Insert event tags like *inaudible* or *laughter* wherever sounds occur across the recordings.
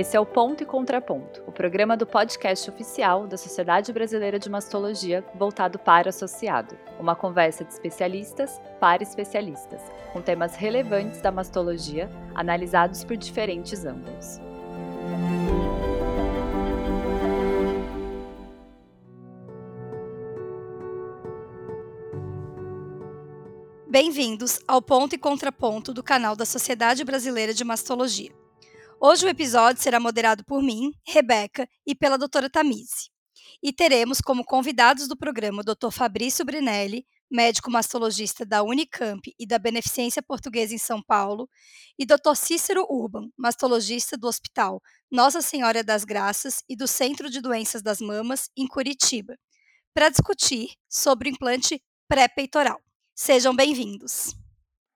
Esse é o Ponto e Contraponto, o programa do podcast oficial da Sociedade Brasileira de Mastologia voltado para associado. Uma conversa de especialistas para especialistas, com temas relevantes da mastologia, analisados por diferentes ângulos. Bem-vindos ao Ponto e Contraponto do canal da Sociedade Brasileira de Mastologia. Hoje o episódio será moderado por mim, Rebeca, e pela doutora Tamise. E teremos como convidados do programa o Dr. Fabrício Brinelli, médico mastologista da Unicamp e da Beneficência Portuguesa em São Paulo, e Dr. Cícero Urban, mastologista do Hospital Nossa Senhora das Graças e do Centro de Doenças das Mamas, em Curitiba, para discutir sobre o implante pré-peitoral. Sejam bem-vindos.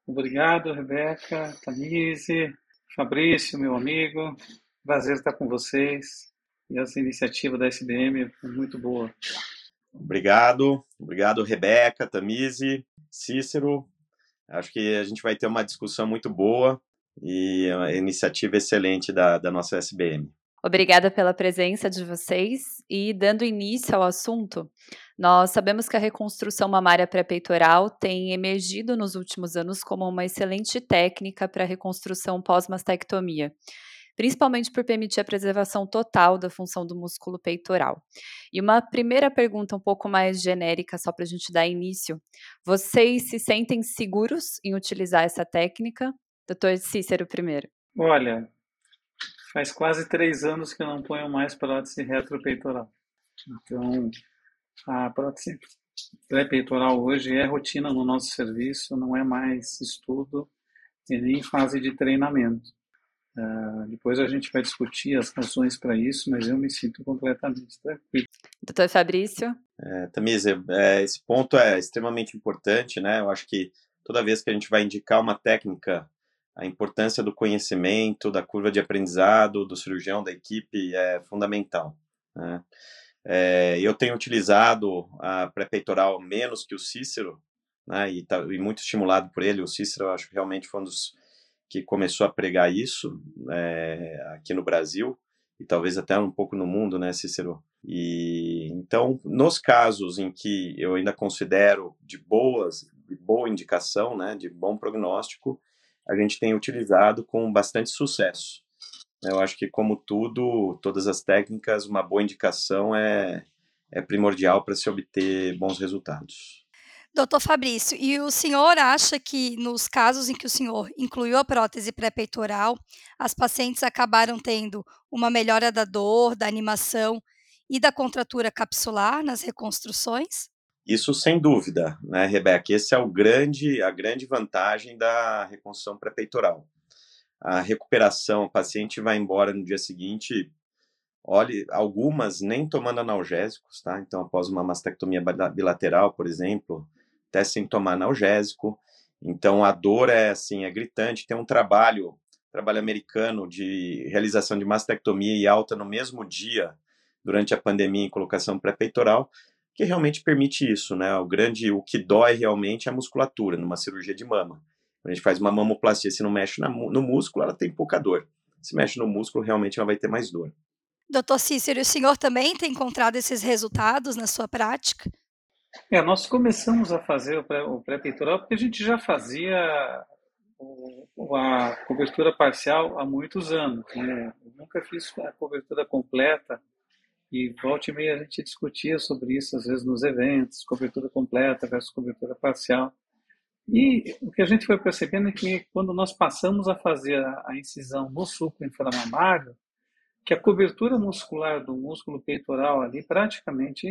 Obrigado, Rebeca, Tanise, Fabrício, meu amigo. Prazer estar com vocês. E essa iniciativa da SBM foi muito boa. Obrigado, obrigado, Rebeca, Tamise, Cícero. Acho que a gente vai ter uma discussão muito boa e uma iniciativa excelente da, da nossa SBM. Obrigada pela presença de vocês e dando início ao assunto, nós sabemos que a reconstrução mamária pré-peitoral tem emergido nos últimos anos como uma excelente técnica para reconstrução pós-mastectomia, principalmente por permitir a preservação total da função do músculo peitoral. E uma primeira pergunta um pouco mais genérica, só para a gente dar início: vocês se sentem seguros em utilizar essa técnica? Doutor Cícero, primeiro. Olha, faz quase três anos que eu não ponho mais prótese retropeitoral. Então, a prótese pré-peitoral hoje é rotina no nosso serviço, não é mais estudo e nem fase de treinamento. Uh, depois a gente vai discutir as razões para isso, mas eu me sinto completamente tranquilo. Doutor Fabrício? É, Tamisa, é, esse ponto é extremamente importante, né? Eu acho que toda vez que a gente vai indicar uma técnica a importância do conhecimento, da curva de aprendizado do cirurgião, da equipe, é fundamental. Né? É, eu tenho utilizado a pré-peitoral menos que o Cícero, né, e, tá, e, muito estimulado por ele. O Cícero, eu acho que realmente foi um dos que começou a pregar isso é, aqui no Brasil, e talvez até um pouco no mundo, né, Cícero? E então, nos casos em que eu ainda considero de boas, de boa indicação, né, de bom prognóstico, a gente tem utilizado com bastante sucesso. Eu acho que, como tudo, todas as técnicas, uma boa indicação é, é primordial para se obter bons resultados. Doutor Fabrício, e o senhor acha que nos casos em que o senhor incluiu a prótese pré-peitoral, as pacientes acabaram tendo uma melhora da dor, da animação e da contratura capsular nas reconstruções? Isso sem dúvida, né, Rebeca? Esse é o grande, a grande vantagem da reconstrução pré-peitoral. A recuperação, o paciente vai embora no dia seguinte, olhe, algumas nem tomando analgésicos, tá? Então, após uma mastectomia bilateral, por exemplo, até sem tomar analgésico. Então, a dor é assim, é gritante. Tem um trabalho, trabalho americano de realização de mastectomia e alta no mesmo dia, durante a pandemia em colocação pré-peitoral, que realmente permite isso, né? O grande, o que dói realmente é a musculatura numa cirurgia de mama. Quando a gente faz uma mamoplastia, se não mexe na, no músculo, ela tem pouca dor. Se mexe no músculo, realmente ela vai ter mais dor. Doutor Cícero, o senhor também tem encontrado esses resultados na sua prática? É, nós começamos a fazer o pré-peitoral porque a gente já fazia a cobertura parcial há muitos anos. Né? Eu nunca fiz a cobertura completa e volta e meia a gente discutia sobre isso, às vezes nos eventos, cobertura completa versus cobertura parcial. E o que a gente foi percebendo é que quando nós passamos a fazer a incisão no suco inframamário, que a cobertura muscular do músculo peitoral ali praticamente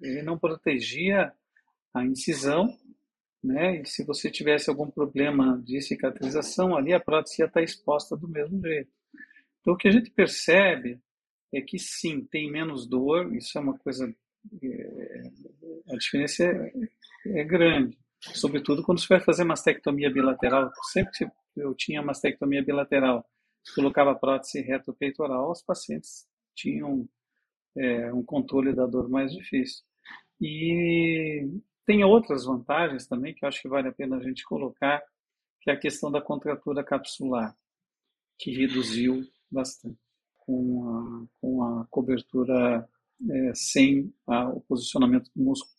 ele não protegia a incisão, né? E se você tivesse algum problema de cicatrização ali, a prótese ia estar exposta do mesmo jeito. Então o que a gente percebe é que sim, tem menos dor, isso é uma coisa. É, a diferença é, é, grande. Sobretudo quando você vai fazer mastectomia bilateral. Sempre que eu tinha mastectomia bilateral, colocava prótese retropeitoral, os pacientes tinham é, um controle da dor mais difícil. E tem outras vantagens também que eu acho que vale a pena a gente colocar, que é a questão da contratura capsular, que reduziu bastante. com a, com a cobertura é, sem a, o posicionamento do músculo,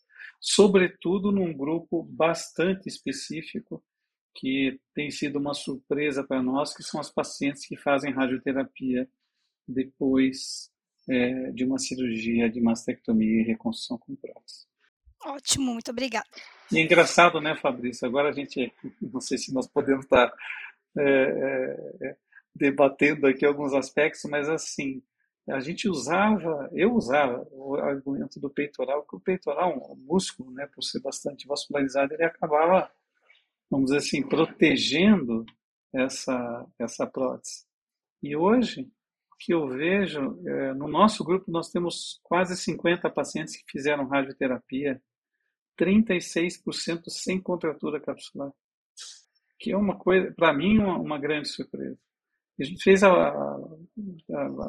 sobretudo num grupo bastante específico que tem sido uma surpresa para nós, que são as pacientes que fazem radioterapia depois é, de uma cirurgia de mastectomia e reconstrução com prótese. Ótimo, muito obrigada. E é engraçado, né, Fabrício? Agora a gente, *laughs* não sei se nós podemos estar é, é, é debatendo aqui alguns aspectos, mas assim, a gente usava, eu usava o argumento do peitoral, que o peitoral, um músculo, né, por ser bastante vascularizado, ele acabava, vamos dizer assim, protegendo essa, essa prótese. E hoje, o que eu vejo, é, no nosso grupo nós temos quase 50 pacientes que fizeram radioterapia, 36% sem contratura capsular, que é uma coisa, para mim, uma, uma grande surpresa. A gente fez a, a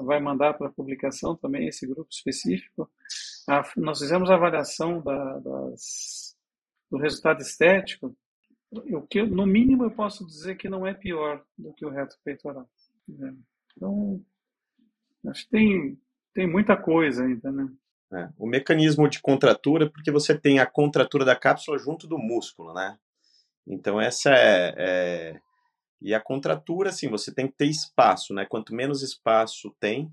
vai mandar para publicação também esse grupo específico. A, nós fizemos a avaliação da, das, do resultado estético. O que no mínimo eu posso dizer que não é pior do que o reto peitoral. Né? Então, acho que tem tem muita coisa ainda, né? É, o mecanismo de contratura, porque você tem a contratura da cápsula junto do músculo, né? Então essa é, é e a contratura, assim, você tem que ter espaço, né? Quanto menos espaço tem,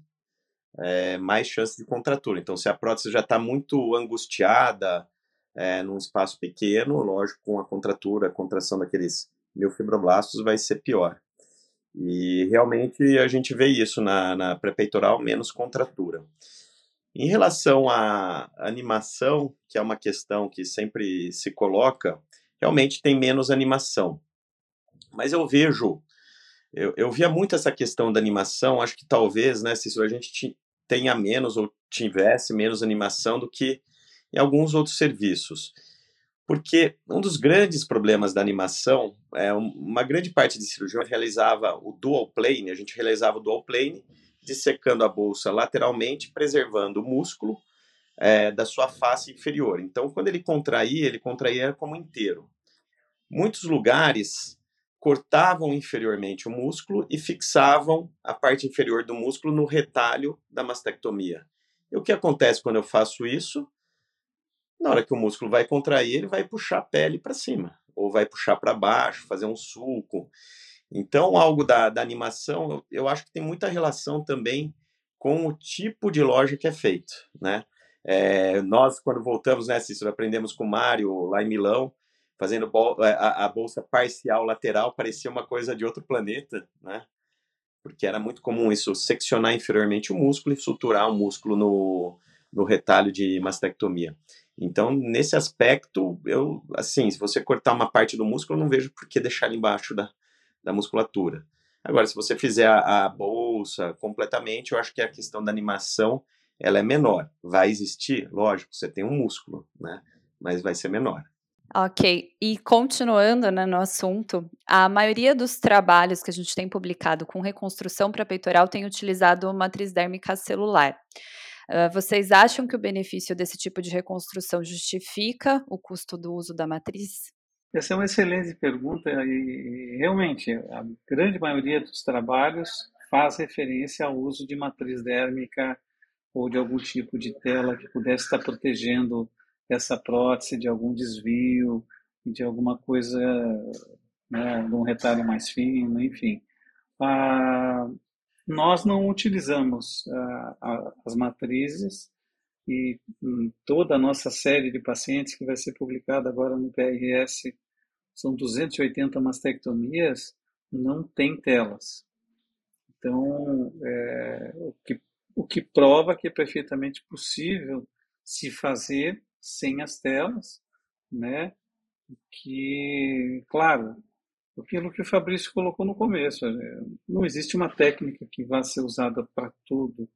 é, mais chance de contratura. Então, se a prótese já está muito angustiada, é, num espaço pequeno, lógico, com a contratura, a contração daqueles miofibroblastos vai ser pior. E realmente a gente vê isso na, na pré-peitoral, menos contratura. Em relação à animação, que é uma questão que sempre se coloca, realmente tem menos animação. Mas eu vejo, eu, eu via muito essa questão da animação, acho que talvez, né, se a gente tenha menos ou tivesse menos animação do que em alguns outros serviços. Porque um dos grandes problemas da animação é uma grande parte de cirurgião realizava o dual plane, a gente realizava o dual plane, dissecando a bolsa lateralmente, preservando o músculo é, da sua face inferior. Então, quando ele contraía, ele contraía como inteiro. Muitos lugares cortavam inferiormente o músculo e fixavam a parte inferior do músculo no retalho da mastectomia. E o que acontece quando eu faço isso? Na hora que o músculo vai contrair, ele vai puxar a pele para cima, ou vai puxar para baixo, fazer um sulco. Então, algo da, da animação, eu, eu, acho que tem muita relação também com o tipo de loja que é feito, né? É, nós, quando voltamos, né, Cícero, aprendemos com o Mário lá em Milão, fazendo é, a, a, bolsa parcial lateral, parecia uma coisa de outro planeta, né? Porque era muito comum isso, seccionar inferiormente o músculo e suturar o músculo no, no retalho de mastectomia. Então, nesse aspecto, eu, assim, se você cortar uma parte do músculo, eu não vejo por que deixar ele embaixo da, da musculatura. Agora, se você fizer a, a bolsa completamente, eu acho que a questão da animação, ela é menor. Vai existir, lógico, você tem um músculo, né? Mas vai ser menor. Ok, e continuando né, no assunto, a maioria dos trabalhos que a gente tem publicado com reconstrução para peitoral tem utilizado matriz dérmica celular. Uh, vocês acham que o benefício desse tipo de reconstrução justifica o custo do uso da matriz? Essa é uma excelente pergunta e realmente a grande maioria dos trabalhos faz referência ao uso de matriz dérmica ou de algum tipo de tela que pudesse estar protegendo essa prótese de algum desvio, de alguma coisa, né, de um retalho mais fino, enfim. Ah, nós não utilizamos ah, as matrizes e toda a nossa série de pacientes que vai ser publicada agora no PRS, são 280 mastectomias, não tem telas. Então, é, o, que, o que prova que é perfeitamente possível se fazer sem as telas, né? Que, claro, aquilo que o Fabrício colocou no começo, é, não existe uma técnica que vá ser usada para tudo.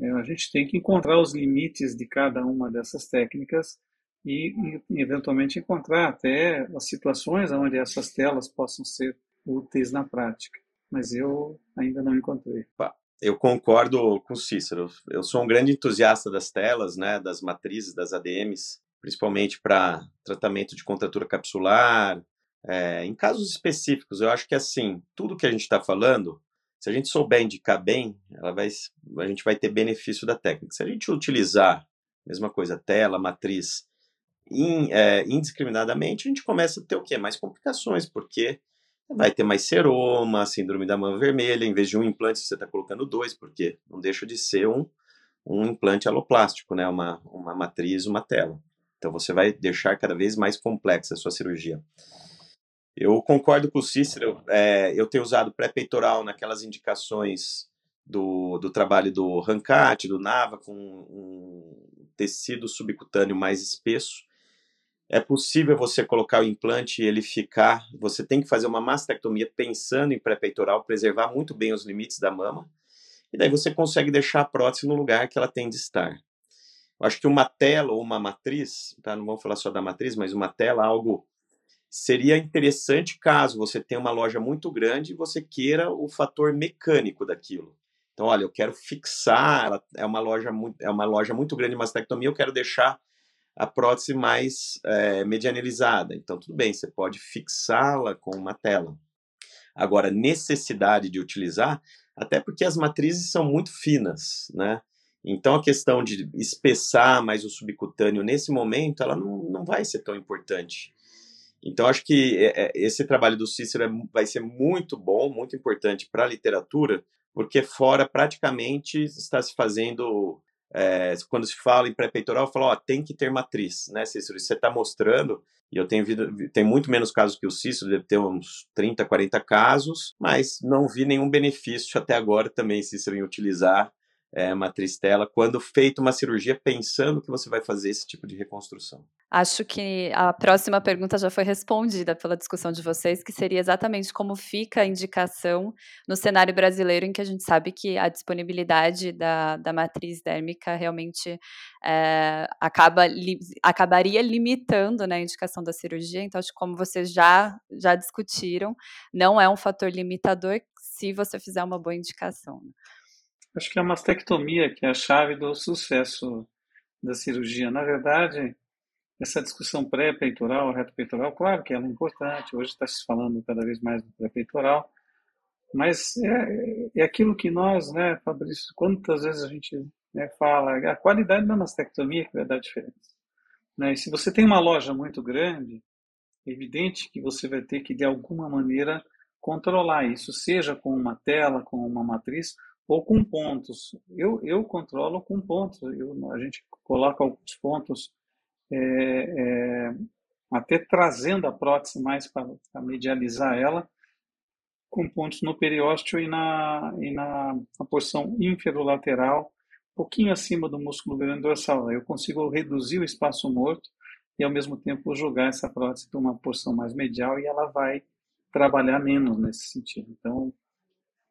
É, a gente tem que encontrar os limites de cada uma dessas técnicas e, eventualmente encontrar até as situações onde essas telas possam ser úteis na prática. Mas eu ainda não encontrei. Eu concordo com Cícero. Eu sou um grande entusiasta das telas, né, das matrizes, das ADMs, principalmente para tratamento de contratura capsular. É, em casos específicos, eu acho que assim, tudo que a gente está falando, Se a gente souber indicar bem, ela vai, a gente vai ter benefício da técnica. Se a gente utilizar, mesma coisa, tela, matriz, in, é, indiscriminadamente, a gente começa a ter o quê? Mais complicações, porque vai ter mais seroma, síndrome da mama vermelha, em vez de um implante, você está colocando dois, porque não deixa de ser um, um implante aloplástico, né? uma, uma matriz, uma tela. Então você vai deixar cada vez mais complexa a sua cirurgia. Eu concordo com o Cícero, é, eu tenho usado pré-peitoral naquelas indicações do, do trabalho do Rancati, do Nava, com um tecido subcutâneo mais espesso. É possível você colocar o implante e ele ficar. Você tem que fazer uma mastectomia pensando em pré-peitoral, preservar muito bem os limites da mama, e daí você consegue deixar a prótese no lugar que ela tem de estar. Eu acho que uma tela ou uma matriz, tá? não vamos falar só da matriz, mas uma tela, algo seria interessante caso você tenha uma loja muito grande e você queira o fator mecânico daquilo. Então, olha, eu quero fixar, é uma loja muito, é uma loja muito grande de mastectomia, eu quero deixar a prótese mais é. Então, tudo bem, você pode fixá-la com uma tela. Agora, necessidade de utilizar, até porque as matrizes são muito finas, né? Então, a questão de espessar mais o subcutâneo nesse momento, ela não, não vai ser tão importante. Então, acho que é, é, esse trabalho do Cícero é, vai ser muito bom, muito importante para a literatura, porque fora praticamente está se fazendo. É, quando se fala em pré-peitoral, fala, ó, tem que ter matriz, né, Cícero? Você está mostrando, e eu tenho, visto, tem muito menos casos que o Cícero, deve ter uns 30, 40 casos, mas não vi nenhum benefício até agora também, Cícero, em utilizar é, matriz tela quando feito uma cirurgia pensando que você vai fazer esse tipo de reconstrução? Acho que a próxima pergunta já foi respondida pela discussão de vocês, que seria exatamente como fica a indicação no cenário brasileiro, em que a gente sabe que a disponibilidade da, da matriz dérmica realmente é, acaba, li, acabaria limitando né, a indicação da cirurgia. Então, acho que como vocês já, já discutiram, não é um fator limitador se você fizer uma boa indicação. Acho que é a mastectomia que é a chave do sucesso da cirurgia. Na verdade, essa discussão pré-peitoral, reto-peitoral, claro que ela é importante, hoje está se falando cada vez mais do pré-peitoral, mas é, é aquilo que nós, né, Fabrício, quantas vezes a gente né, fala, a qualidade da mastectomia que vai dar diferença. Né? E se você tem uma loja muito grande, é evidente que você vai ter que, de alguma maneira, controlar isso, seja com uma tela, com uma matriz, ou com pontos. Eu, eu controlo com pontos. Eu, a gente coloca alguns pontos é, é, até trazendo a prótese mais para medializar ela, com pontos no periósteo e na, e na, na porção inferolateral, um pouquinho acima do músculo grande dorsal. Eu consigo reduzir o espaço morto e, ao mesmo tempo, jogar essa prótese para uma porção mais medial e ela vai trabalhar menos nesse sentido. Então,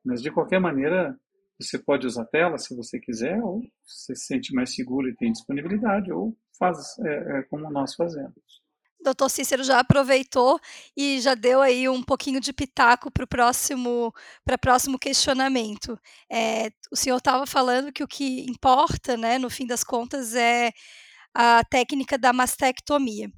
mas de qualquer maneira, você pode usar tela se você quiser, ou se se sente mais seguro e tem disponibilidade, ou faz é, é, como nós fazemos. Doutor Cícero já aproveitou e já deu aí um pouquinho de pitaco para o próximo, próximo questionamento. É, o senhor estava falando que o que importa, né, no fim das contas, é a técnica da mastectomia.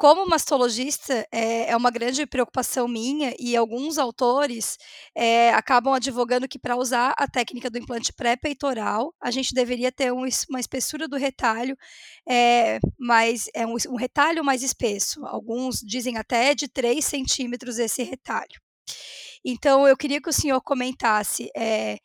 Como mastologista, é, é uma grande preocupação minha e alguns autores é, acabam advogando que para usar a técnica do implante pré-peitoral, a gente deveria ter um, uma espessura do retalho, é, mais, é um, um retalho mais espesso. Alguns dizem até de 3 centímetros esse retalho. Então, eu queria que o senhor comentasse é,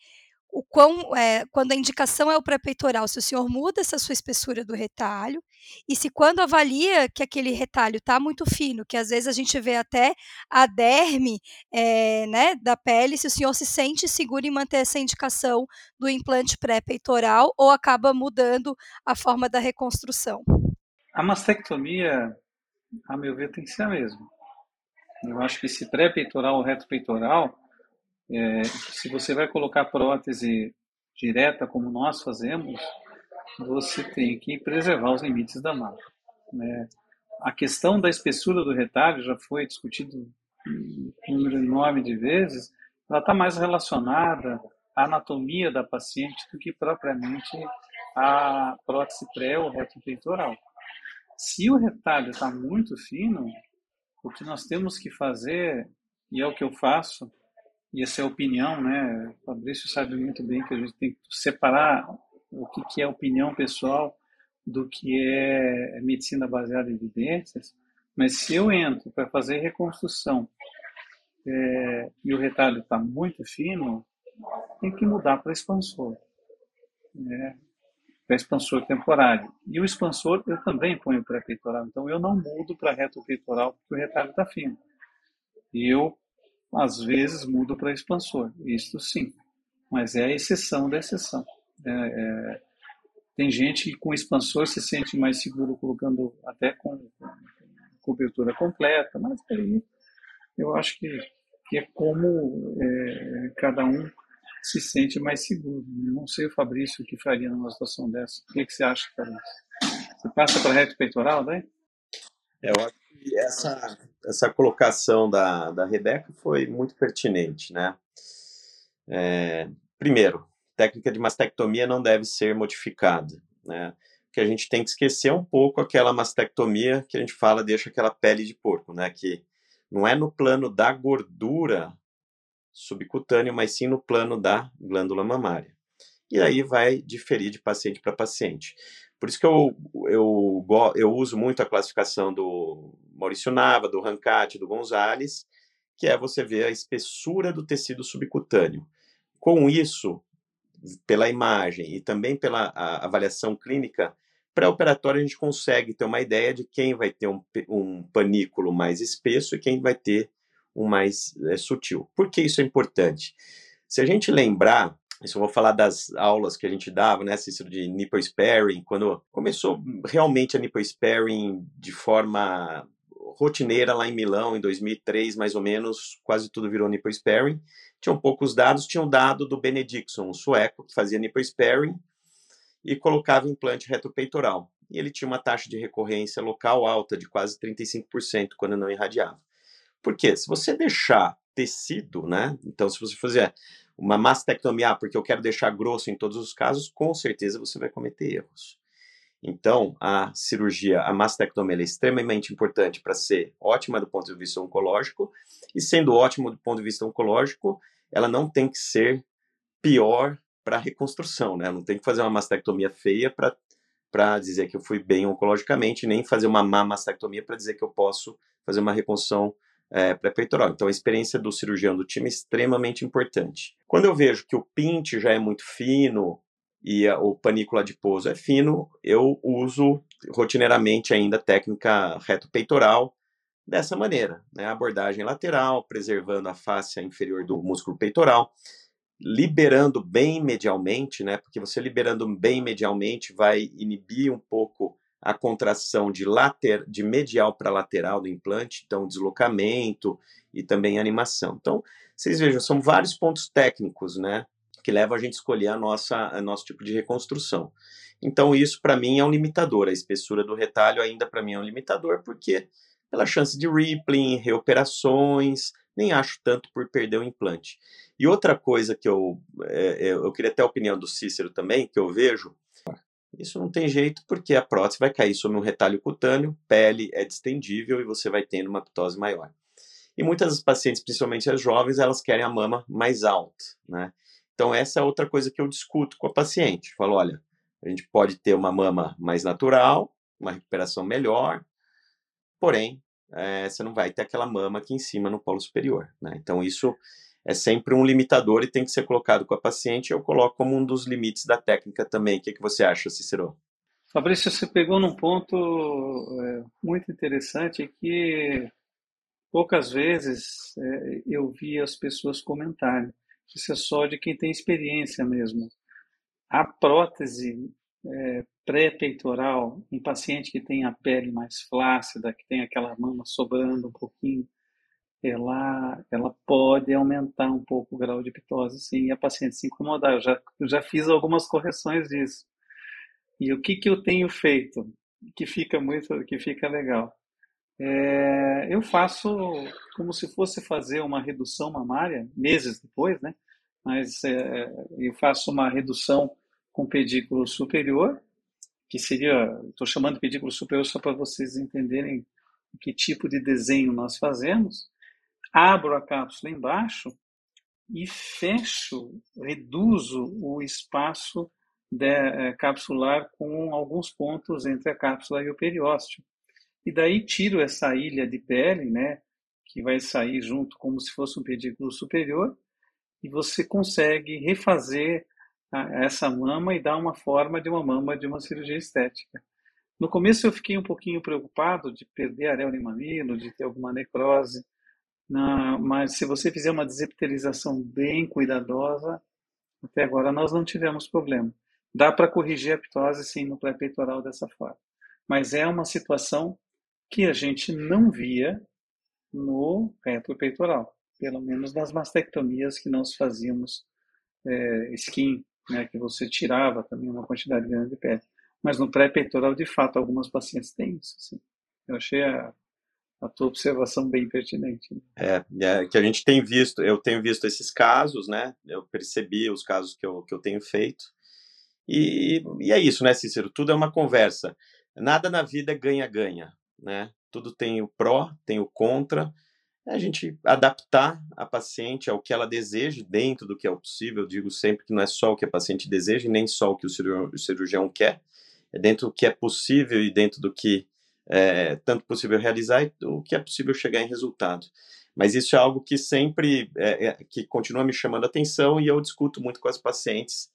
o quão, é, quando a indicação é o pré-peitoral, se o senhor muda essa sua espessura do retalho, e se quando avalia que aquele retalho está muito fino, que às vezes a gente vê até a derme é, né, da pele, se o senhor se sente seguro em manter essa indicação do implante pré-peitoral ou acaba mudando a forma da reconstrução. A mastectomia, a meu ver, tem que ser a mesma. Eu acho que esse pré-peitoral ou reto-peitoral, é, se você vai colocar prótese direta, como nós fazemos, você tem que preservar os limites da massa. Né? A questão da espessura do retalho já foi discutido um número enorme de vezes, ela está mais relacionada à anatomia da paciente do que propriamente à prótese pré ou reto peitoral. Se o retalho está muito fino, o que nós temos que fazer, e é o que eu faço, e essa é a opinião, né? O Fabrício sabe muito bem que a gente tem que separar o que, que é opinião pessoal do que é medicina baseada em evidências. Mas se eu entro para fazer reconstrução é, e o retalho está muito fino, tem que mudar para expansor. Né? Para expansor temporário. E o expansor eu também ponho para peitoral. Então eu não mudo para reto peitoral porque o retalho está fino. E eu, às vezes, mudo para expansor. Isso sim. Mas é a exceção da exceção. É, é, tem gente que com expansor se sente mais seguro colocando até com, com cobertura completa, mas aí eu acho que, que é como é, cada um se sente mais seguro. Eu não sei o Fabrício o que faria numa situação dessa. O que, que você acha, Fabrício? Você passa para reto peitoral, né? É, eu acho que essa, essa colocação da, da Rebeca foi muito pertinente, né? É, primeiro, técnica de mastectomia não deve ser modificada, né? Que a gente tem que esquecer um pouco aquela mastectomia que a gente fala deixa aquela pele de porco, né? Que não é no plano da gordura subcutâneo, mas sim no plano da glândula mamária. E aí vai diferir de paciente para paciente. Por isso que eu, eu, eu uso muito a classificação do Maurício Nava, do Rancati, do Gonzalez, que é você ver a espessura do tecido subcutâneo. Com isso, pela imagem e também pela avaliação clínica, pré-operatório a gente consegue ter uma ideia de quem vai ter um, um panículo mais espesso e quem vai ter um mais é, sutil. Por que isso é importante? Se a gente lembrar, isso eu vou falar das aulas que a gente dava, né, Cícero, de nipple sparing, quando começou realmente a nipple sparing de forma rotineira lá em Milão, em 2003, mais ou menos, quase tudo virou nipple sparing. Tinham poucos dados, tinha um dado do Benedikson, um sueco, que fazia nipple sparing e colocava implante retropeitoral. E ele tinha uma taxa de recorrência local alta, de quase 35%, quando não irradiava. Por quê? Se você deixar tecido, né? Então, se você fizer uma mastectomia, porque eu quero deixar grosso em todos os casos, com certeza você vai cometer erros. Então, a cirurgia, a mastectomia é extremamente importante para ser ótima do ponto de vista oncológico, e sendo ótima do ponto de vista oncológico, ela não tem que ser pior para reconstrução, né? Não tem que fazer uma mastectomia feia para dizer que eu fui bem oncologicamente, nem fazer uma má mastectomia para dizer que eu posso fazer uma reconstrução é, pré-peitoral. Então, a experiência do cirurgião do time é extremamente importante. Quando eu vejo que o pinte já é muito fino e a, o panículo adiposo é fino, eu uso rotineiramente ainda a técnica reto-peitoral dessa maneira, né? abordagem lateral, preservando a face inferior do músculo peitoral, liberando bem medialmente, né? Porque você liberando bem medialmente vai inibir um pouco a contração de, later, de medial para lateral do implante, então deslocamento e também animação. Então, vocês vejam, são vários pontos técnicos, né, que levam a gente a escolher a nossa, a nosso tipo de reconstrução. Então, isso para mim é um limitador. A espessura do retalho ainda para mim é um limitador, porque pela chance de rippling, reoperações, nem acho tanto por perder o implante. E outra coisa que eu, é, eu queria ter a opinião do Cícero também, que eu vejo, isso não tem jeito porque a prótese vai cair sobre um retalho cutâneo, pele é distendível e você vai tendo uma ptose maior. E muitas das pacientes, principalmente as jovens, elas querem a mama mais alta, né? Então essa é outra coisa que eu discuto com a paciente. Falo, olha, a gente pode ter uma mama mais natural, uma recuperação melhor, porém, é, você não vai ter aquela mama aqui em cima no polo superior, né? Então isso é sempre um limitador e tem que ser colocado com a paciente. Eu coloco como um dos limites da técnica também. O que, que você acha, Cicero? Fabrício, você pegou num ponto é, muito interessante que poucas vezes é, eu vi as pessoas comentarem. Isso é só de quem tem experiência mesmo. A prótese é, pré-peitoral em paciente que tem a pele mais flácida, que tem aquela mama sobrando um pouquinho, ela, ela pode aumentar um pouco o grau de ptose, sim, e a paciente se incomodar. Eu já, eu já fiz algumas correções disso. E o que, que eu tenho feito? Que fica muito, que fica legal. É, eu faço como se fosse fazer uma redução mamária, meses depois, né? Mas é, eu faço uma redução com pedículo superior, que seria, estou chamando de pedículo superior só para vocês entenderem que tipo de desenho nós fazemos abro a cápsula embaixo e fecho, reduzo o espaço de, é, capsular com alguns pontos entre a cápsula e o periósteo. E daí tiro essa ilha de pele, né, que vai sair junto como se fosse um pedículo superior, e você consegue refazer a, essa mama e dar uma forma de uma mama de uma cirurgia estética. No começo eu fiquei um pouquinho preocupado de perder areola em mamilo, de ter alguma necrose, na, mas se você fizer uma desepitelização bem cuidadosa, até agora nós não tivemos problema. Dá para corrigir a ptose sim no pré-peitoral dessa forma. Mas é uma situação que a gente não via no retropeitoral, pelo menos nas mastectomias que nós fazíamos é, skin, né, que você tirava também uma quantidade grande de pele. Mas no pré-peitoral, de fato, algumas pacientes têm isso. Assim. Eu achei a, a tua observação bem pertinente. Né? É, é, que a gente tem visto, eu tenho visto esses casos, né? Eu percebi os casos que eu, que eu tenho feito. E, e é isso, né, Cícero? Tudo é uma conversa. Nada na vida ganha-ganha, né? Tudo tem o pró, tem o contra. É a gente adaptar a paciente ao que ela deseja, dentro do que é possível. Eu digo sempre que não é só o que a paciente deseja, nem só o que o cirurgião, o cirurgião quer. É dentro do que é possível e dentro do que é tanto possível realizar e o que é possível chegar em resultado. Mas isso é algo que sempre, é, é, que continua me chamando a atenção e eu discuto muito com as pacientes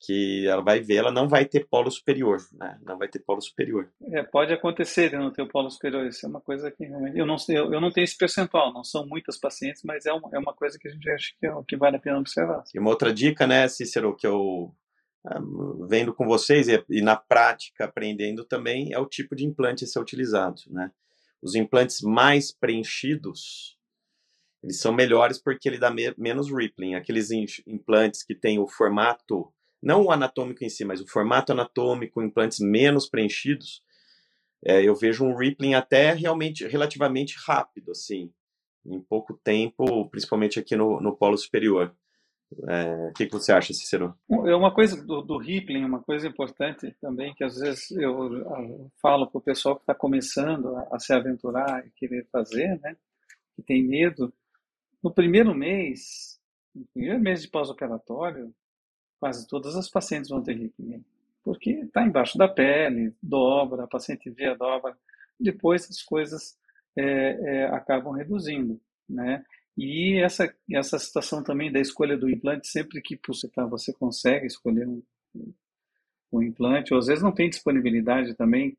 que ela vai ver, ela não vai ter polo superior, né? Não vai ter polo superior. É, pode acontecer de não ter o polo superior, isso é uma coisa que realmente, eu não sei, eu, eu não tenho esse percentual, não são muitas pacientes, mas é uma, é uma coisa que a gente acha que, é, que vale a pena observar. E uma outra dica, né, Cícero, que eu vendo com vocês e, e, na prática aprendendo também é o tipo de implante a ser utilizado, né? Os implantes mais preenchidos, eles são melhores porque ele dá me menos rippling. Aqueles implantes que têm o formato, não o anatômico em si, mas o formato anatômico, implantes menos preenchidos, é, eu vejo um rippling até realmente relativamente rápido, assim, em pouco tempo, principalmente aqui no, no polo superior. É, o que, que, você acha, Cicero? É uma coisa do, do Rippling, uma coisa importante também, que às vezes eu, falo para o pessoal que está começando a, a, se aventurar e querer fazer, né, que tem medo. No primeiro mês, no primeiro mês de pós-operatório, quase todas as pacientes vão ter Rippling, porque está embaixo da pele, dobra, a paciente vê a dobra, depois as coisas é, é, acabam reduzindo, né? E essa, essa situação também da escolha do implante, sempre que tá, você consegue escolher um, um implante, ou às vezes não tem disponibilidade também,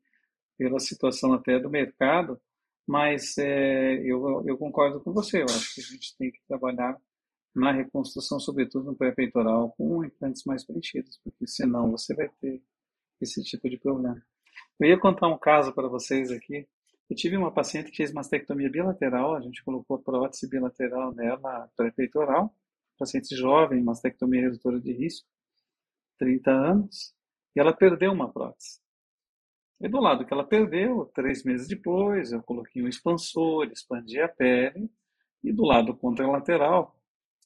pela situação até do mercado, mas é, eu, eu concordo com você, eu acho que a gente tem que trabalhar na reconstrução, sobretudo no pré-peitoral, com implantes mais preenchidos, porque senão você vai ter esse tipo de problema. Eu ia contar um caso para vocês aqui, eu tive uma paciente que fez mastectomia bilateral, a gente colocou prótese bilateral nela pré-peitoral, paciente jovem, mastectomia redutora de risco, 30 anos, e ela perdeu uma prótese. E do lado que ela perdeu, três meses depois, eu coloquei um expansor, expandi a pele, e do lado contralateral,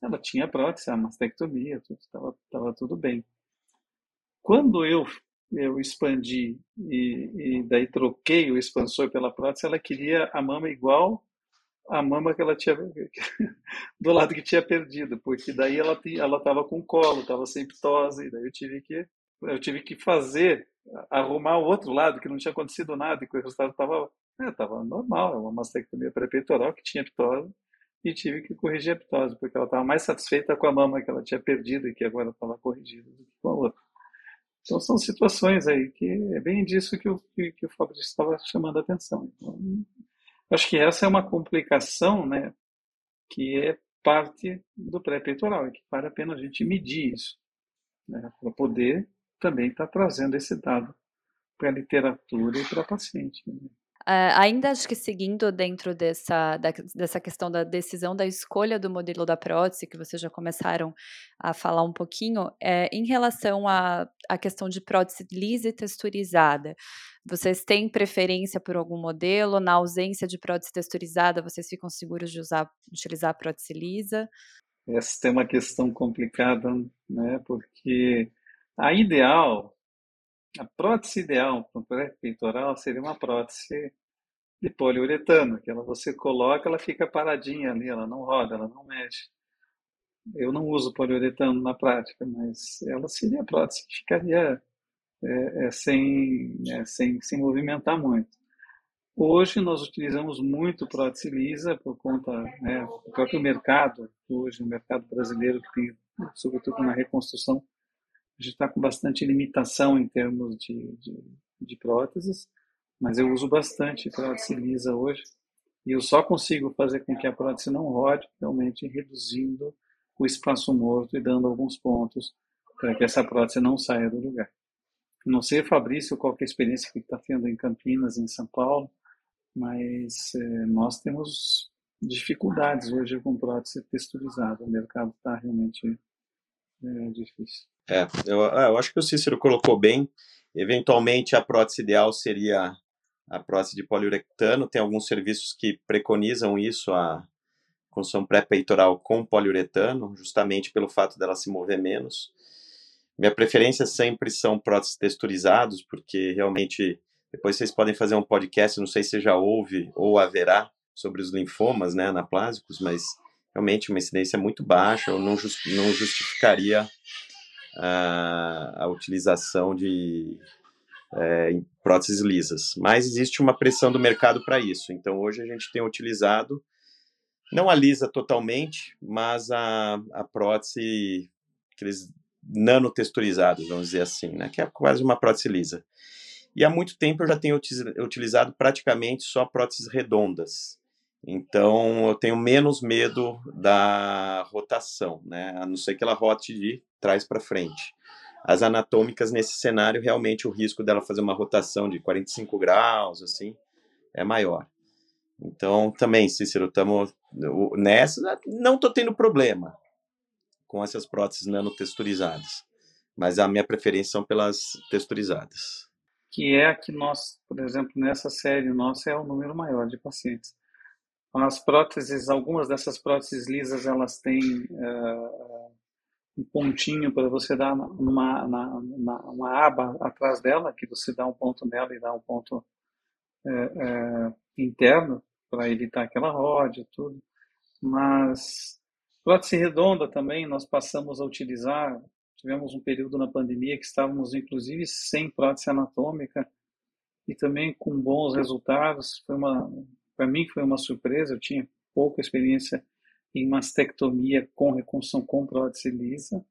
ela tinha prótese, a mastectomia, estava tudo bem. Quando eu eu expandi e, e, daí troquei o expansor pela prótese, ela queria a mama igual a mama que ela tinha *laughs* do lado que tinha perdido, porque daí ela ela estava com colo, estava sem ptose, daí eu tive que eu tive que fazer arrumar o outro lado que não tinha acontecido nada e que o resultado estava é, normal, uma mastectomia pré-peitoral que tinha ptose e tive que corrigir a ptose porque ela estava mais satisfeita com a mama que ela tinha perdido e que agora estava corrigida do que com a outra. Então são situações aí que é bem disso que o, que, que o Fabrício estava chamando a atenção. Então, acho que essa é uma complicação né, que é parte do pré-peitoral e que vale a pena a gente medir isso, né, para poder também estar tá trazendo esse dado para a literatura e para a paciente. Né. Uh, ainda acho que seguindo dentro dessa, da, dessa questão da decisão da escolha do modelo da prótese, que vocês já começaram a falar um pouquinho, é, em relação à, à questão de prótese lisa e texturizada, vocês têm preferência por algum modelo? Na ausência de prótese texturizada, vocês ficam seguros de usar, utilizar a prótese lisa? Essa tem uma questão complicada, né? Porque a ideal a prótese ideal para o pré-peitoral seria uma prótese de poliuretano, que ela você coloca, ela fica paradinha ali, ela não roda, ela não mexe. eu não uso poliuretano na prática, mas ela seria a prótese que ficaria é, é, sem, é, sem se movimentar muito. Hoje nós utilizamos muito prótese lisa por conta né, do próprio mercado, hoje o mercado brasileiro que tem, sobretudo na reconstrução, a gente está com bastante limitação em termos de, de, de próteses, mas eu uso bastante prótese lisa hoje e eu só consigo fazer com que a prótese não rode realmente reduzindo o espaço morto e dando alguns pontos para que essa prótese não saia do lugar. Não sei, Fabrício, qual é a experiência que está tendo em Campinas, em São Paulo, mas é, nós temos dificuldades hoje com prótese texturizada. O mercado está realmente é, difícil. É, eu, ah, eu acho que o Cícero colocou bem. Eventualmente, a prótese ideal seria a prótese de poliuretano. Tem alguns serviços que preconizam isso, a construção pré-peitoral com poliuretano, justamente pelo fato dela se mover menos. Minha preferência sempre são próteses texturizados, porque realmente depois vocês podem fazer um podcast, não sei se já houve ou haverá sobre os linfomas, né, anaplásicos, mas realmente uma incidência muito baixa, eu não, just, não justificaria a, a utilização de é, próteses lisas. Mas existe uma pressão do mercado para isso. Então hoje a gente tem utilizado não a lisa totalmente, mas a, a prótese aqueles nanotexturizados, vamos dizer assim, né, que é quase uma prótese lisa. E há muito tempo eu já tenho utilizado praticamente só próteses redondas. Então eu tenho menos medo da rotação, né? A não ser que ela rote de trás para frente. As anatômicas nesse cenário, realmente o risco dela fazer uma rotação de 45 graus, assim, é maior. Então, também, Cícero, estamos nessa. Não estou tendo problema com essas próteses nanotexturizadas, mas a minha preferência são pelas texturizadas que é a que nós, por exemplo, nessa série nossa é o número maior de pacientes. As próteses, algumas dessas próteses lisas, elas têm uh, um pontinho para você dar numa, na, na, uma aba atrás dela, que você dá um ponto nela e dá um ponto uh, uh, interno para evitar aquela rode e tudo. Mas prótese redonda também nós passamos a utilizar tivemos um período na pandemia que estávamos, inclusive, sem prótese anatômica e também com bons resultados. Foi uma, para mim, foi uma surpresa. Eu tinha pouca experiência em mastectomia com reconstrução com prótese lisa,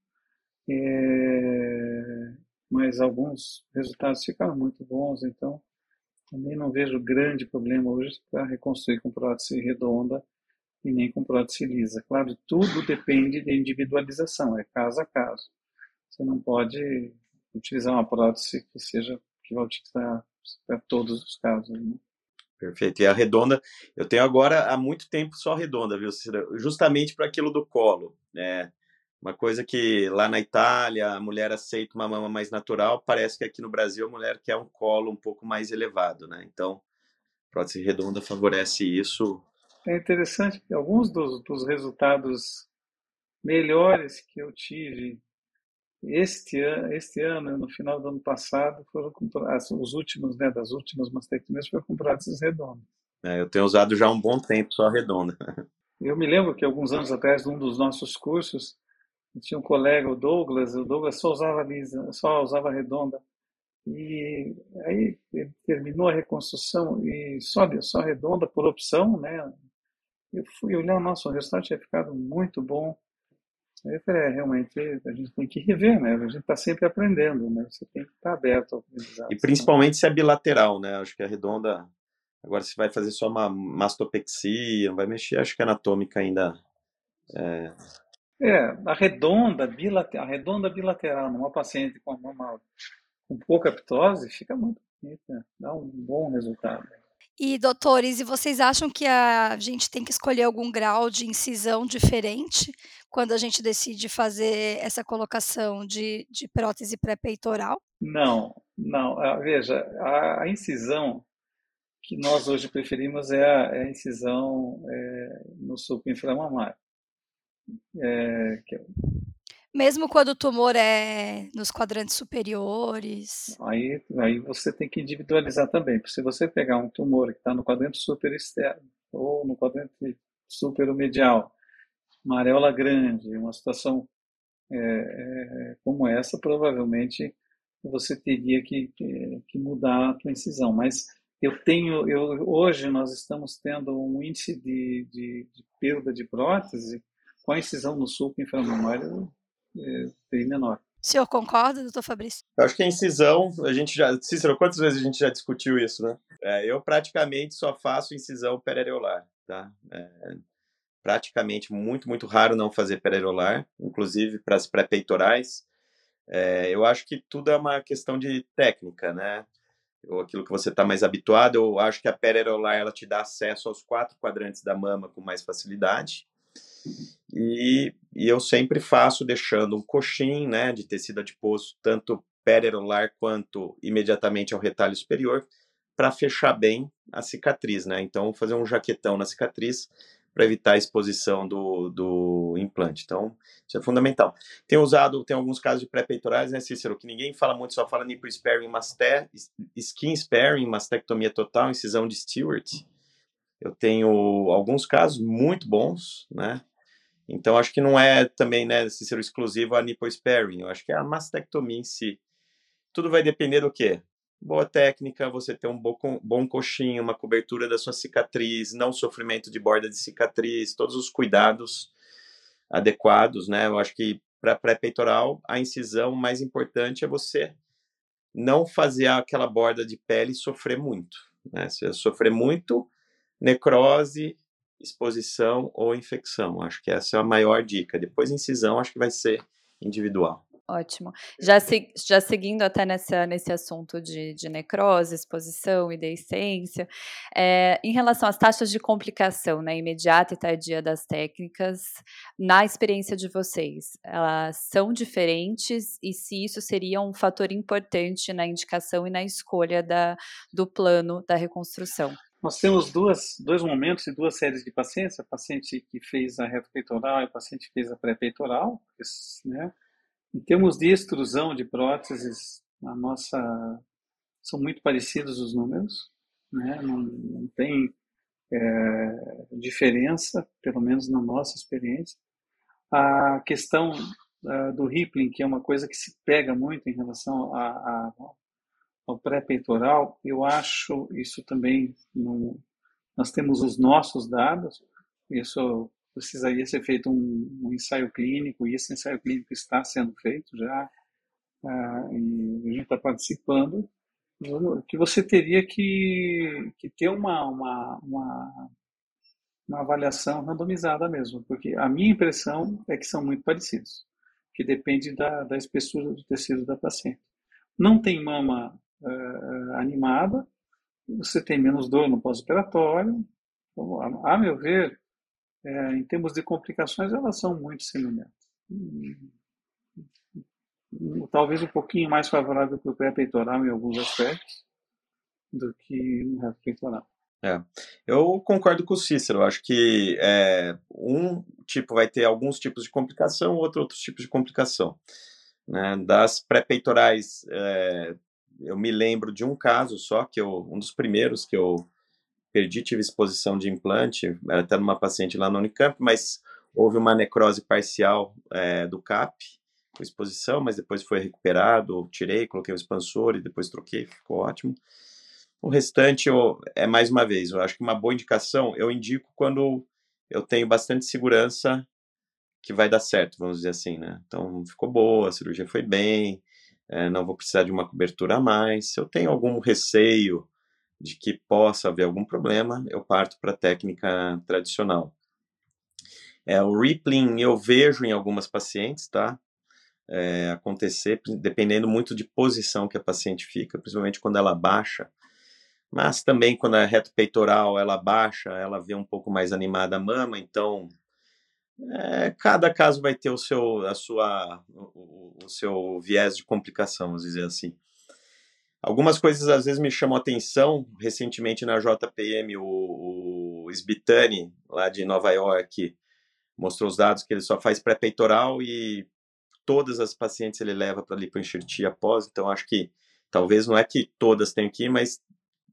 é, mas alguns resultados ficaram muito bons. Então, também não vejo grande problema hoje para reconstruir com prótese redonda e nem com prótese lisa. Claro, tudo depende de individualização, é caso a caso. Você não pode utilizar uma prótese que seja que vai utilizar para todos os casos. Né? Perfeito. E a redonda, eu tenho agora há muito tempo só redonda, viu? Justamente para aquilo do colo. Né? Uma coisa que lá na Itália a mulher aceita uma mama mais natural, parece que aqui no Brasil a mulher quer um colo um pouco mais elevado, né? Então, prótese redonda favorece isso. É interessante que alguns dos, dos resultados melhores que eu tive este ano, este ano, no final do ano passado, foram comprados, os últimos, né, das últimas mastectomias foram comprados as redondas. É, eu tenho usado já um bom tempo só a redonda. Eu me lembro que alguns anos atrás, num dos nossos cursos, tinha um colega, o Douglas, o Douglas só usava lisa, só usava redonda. E aí ele terminou a reconstrução e só, só redonda por opção, né? Eu fui olhar, nossa, o resultado tinha ficado muito bom. Aí eu falei, é, realmente, a gente tem que rever, né? A gente está sempre aprendendo, né? Você tem que estar aberto ao aprendizado. E principalmente se é bilateral, né? Acho que a redonda, agora se vai fazer só uma mastopexia, não vai mexer, acho que a anatômica ainda... É, é a redonda, bilateral, a redonda bilateral numa paciente com uma com pouca ptose fica muito bonita, dá um bom resultado. E, doutores, e vocês acham que a gente tem que escolher algum grau de incisão diferente quando a gente decide fazer essa colocação de, de prótese pré-peitoral? Não, não. Ah, veja, a, a, incisão que nós hoje preferimos é a, é a incisão é, no suco inflamamário. É, que, é mesmo quando o tumor é nos quadrantes superiores? Aí, aí você tem que individualizar também. Porque se você pegar um tumor que está no quadrante super externo ou no quadrante super medial uma areola grande, uma situação é, é, como essa, provavelmente você teria que, que, que, mudar a tua incisão. Mas eu tenho, eu, hoje nós estamos tendo um índice de, de, de perda de prótese com a incisão no sulco inframamário é, bem menor. O senhor concorda, doutor Fabrício? Eu acho que a incisão, a gente já. Cícero, quantas vezes a gente já discutiu isso, né? É, eu praticamente só faço incisão periareolar, tá? É, praticamente muito, muito raro não fazer periareolar, inclusive para as pré-peitorais. É, eu acho que tudo é uma questão de técnica, né? Ou aquilo que você está mais habituado. Eu acho que a periareolar ela te dá acesso aos quatro quadrantes da mama com mais facilidade. E, e eu sempre faço deixando um coxim né, de tecido adiposo, tanto periareolar quanto imediatamente ao retalho superior, para fechar bem a cicatriz. Né? Então, fazer um jaquetão na cicatriz para evitar a exposição do, do implante. Então, isso é fundamental. Tem usado, tem alguns casos de pré-peitorais, né, Cícero, que ninguém fala muito, só fala nipple sparing, masté, skin sparing, mastectomia total, incisão de Stewart. Eu tenho alguns casos muito bons, né, então, acho que não é também, né, ser exclusivo a nipple sparing. Eu acho que é a mastectomia em si. Tudo vai depender do quê? Boa técnica, você ter um bom, bom coxinho, uma cobertura da sua cicatriz, não sofrimento de borda de cicatriz, todos os cuidados adequados, né? Eu acho que para pré-peitoral, a incisão mais importante é você não fazer aquela borda de pele sofrer muito, né? Se sofrer muito, necrose exposição ou infecção. Acho que essa é a maior dica. Depois, incisão, acho que vai ser individual. Ótimo. Já, se, já seguindo até nessa, nesse assunto de, de necrose, exposição e deiscência, é, em relação às taxas de complicação né, imediata e tardia das técnicas, na experiência de vocês, elas são diferentes e se isso seria um fator importante na indicação e na escolha da, do plano da reconstrução? Nós temos duas, dois momentos e duas séries de pacientes, a paciente que fez a retropeitoral e a paciente que fez a pré-peitoral. Né? Em termos de extrusão de próteses, a nossa são muito parecidos os números, né? não, não tem é, diferença, pelo menos na nossa experiência. A questão uh, do rippling, que é uma coisa que se pega muito em relação a ao pré-peitoral, eu acho isso também, nós temos os nossos dados, isso precisaria ser feito um, um, ensaio clínico, e esse ensaio clínico está sendo feito já, ah, e a gente está participando, que você teria que, que ter uma, uma, uma, uma avaliação randomizada mesmo, porque a minha impressão é que são muito parecidos, que depende da, da espessura do tecido da paciente. Não tem mama uh, animada, você tem menos dor no pós-operatório. Então, a, a, meu ver, é, em termos de complicações, elas são muito semelhantes. Talvez um pouquinho mais favorável para o pré-peitoral em alguns aspectos do que no reto peitoral. É, eu concordo com o Cícero. Acho que é, um tipo vai ter alguns tipos de complicação, outro outros tipos de complicação. Né? Das pré-peitorais, é, eu me lembro de um caso só, que eu, um dos primeiros que eu perdi, tive exposição de implante, era até numa paciente lá no Unicamp, mas houve uma necrose parcial é, do CAP, com exposição, mas depois foi recuperado, tirei, coloquei o expansor e depois troquei, ficou ótimo. O restante eu, é mais uma vez, eu acho que uma boa indicação eu indico quando eu tenho bastante segurança que vai dar certo, vamos dizer assim, né? Então ficou boa, a cirurgia foi bem, é, não vou precisar de uma cobertura a mais. Se eu tenho algum receio de que possa haver algum problema, eu parto para a técnica tradicional. É, o rippling eu vejo em algumas pacientes, tá? É, acontecer, dependendo muito de posição que a paciente fica, principalmente quando ela baixa. Mas também quando a reto peitoral ela baixa, ela vê um pouco mais animada a mama, então é, cada caso vai ter o seu, a sua, o, o, seu viés de complicação, vamos dizer assim. Algumas coisas às vezes me chamam a atenção. Recentemente na JPM, o, o Sbitani, lá de Nova York, mostrou os dados que ele só faz pré-peitoral e todas as pacientes ele leva para lipoenxertia após. Então acho que talvez não é que todas tenham que ir, mas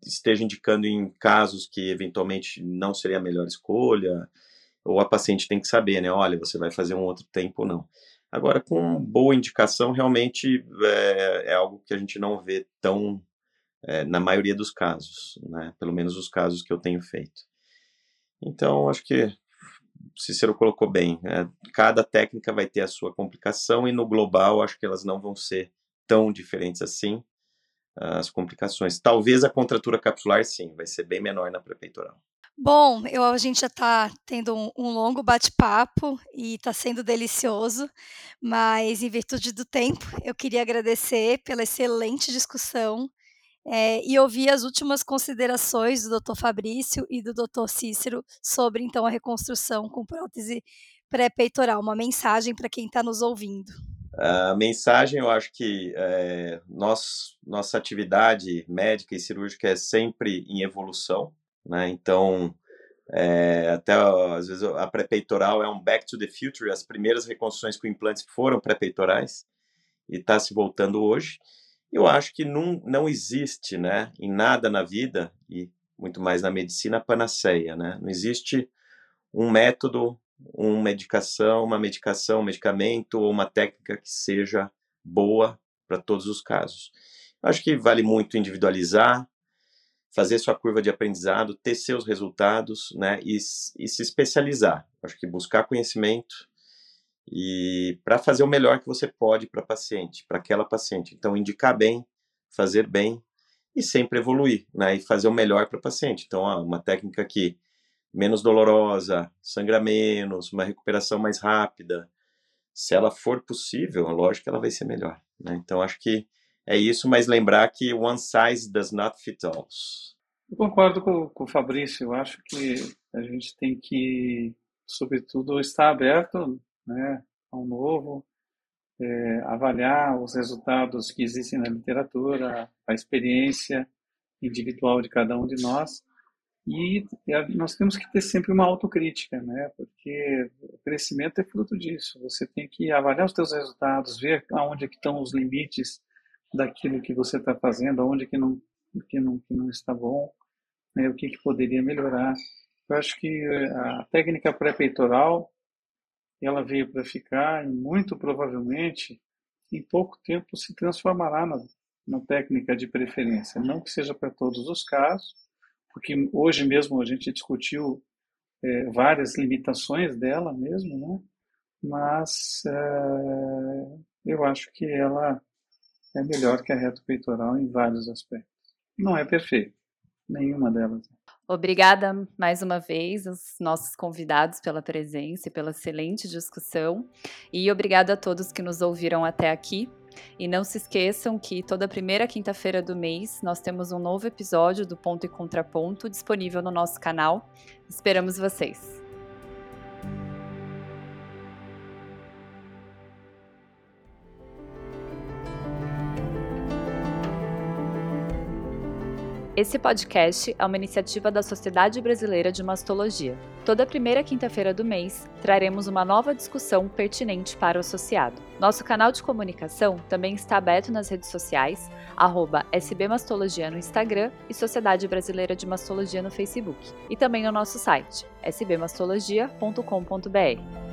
esteja indicando em casos que eventualmente não seria a melhor escolha ou a paciente tem que saber, né? Olha, você vai fazer um outro tempo ou não. Agora, com boa indicação, realmente é, é algo que a gente não vê tão é, na maioria dos casos, né? Pelo menos os casos que eu tenho feito. Então, acho que Cícero colocou bem. Né? Cada técnica vai ter a sua complicação e no global acho que elas não vão ser tão diferentes assim as complicações. Talvez a contratura capsular sim, vai ser bem menor na pré-peitoral. Bom, eu, a gente já está tendo um, um longo bate-papo e está sendo delicioso, mas em virtude do tempo, eu queria agradecer pela excelente discussão é, e ouvir as últimas considerações do Dr. Fabrício e do Dr. Cícero sobre então a reconstrução com prótese pré-peitoral, uma mensagem para quem está nos ouvindo. A mensagem, eu acho que é, nossa atividade médica e cirúrgica é sempre em evolução, né? Então, é, até às vezes a pré-peitoral é um back to the future. As primeiras reconstruções com implantes foram pré-peitorais e está se voltando hoje. Eu acho que não, não existe, né, em nada na vida e muito mais na medicina panaceia, né? Não existe um método, uma medicação, uma medicação, um medicamento ou uma técnica que seja boa para todos os casos. Eu acho que vale muito individualizar, fazer sua curva de aprendizado, ter seus resultados, né, e, e se especializar. Acho que buscar conhecimento, e para fazer o melhor que você pode para paciente, para aquela paciente. Então, indicar bem, fazer bem e sempre evoluir, né? E fazer o melhor para paciente. Então, ah, uma técnica que menos dolorosa, sangra menos, uma recuperação mais rápida. Se ela for possível, lógico que ela vai ser melhor, né? Então, acho que é isso, mas lembrar que one size does not fit all. Eu concordo com, com o Fabrício. Eu acho que a gente tem que, sobretudo, estar aberto né, ao novo, é, avaliar os resultados que existem na literatura, a experiência individual de cada um de nós. E nós temos que ter sempre uma autocrítica, né? porque o crescimento é fruto disso. Você tem que avaliar os seus resultados, ver aonde é estão os limites daquilo que você está fazendo, aonde que não, que não, que não está bom, né? o que, que poderia melhorar. Eu acho que a técnica pré-peitoral ela veio para ficar e muito provavelmente em pouco tempo se transformará na, na técnica de preferência. Não que seja para todos os casos, porque hoje mesmo a gente discutiu é, várias limitações dela mesmo, né? mas é, eu acho que ela é melhor que a reto peitoral em vários aspectos. Não é perfeita, nenhuma delas. Obrigada mais uma vez aos nossos convidados pela presença e pela excelente discussão. E obrigada a todos que nos ouviram até aqui. E não se esqueçam que toda primeira quinta-feira do mês nós temos um novo episódio do Ponto e Contraponto disponível no nosso canal. Esperamos vocês! Esse podcast é uma iniciativa da Sociedade Brasileira de Mastologia. Toda primeira quinta-feira do mês, traremos uma nova discussão pertinente para o associado. Nosso canal de comunicação também está aberto nas redes sociais, SBMastologia no Instagram e Sociedade Brasileira de Mastologia no Facebook, e também no nosso site, sbmastologia.com.br.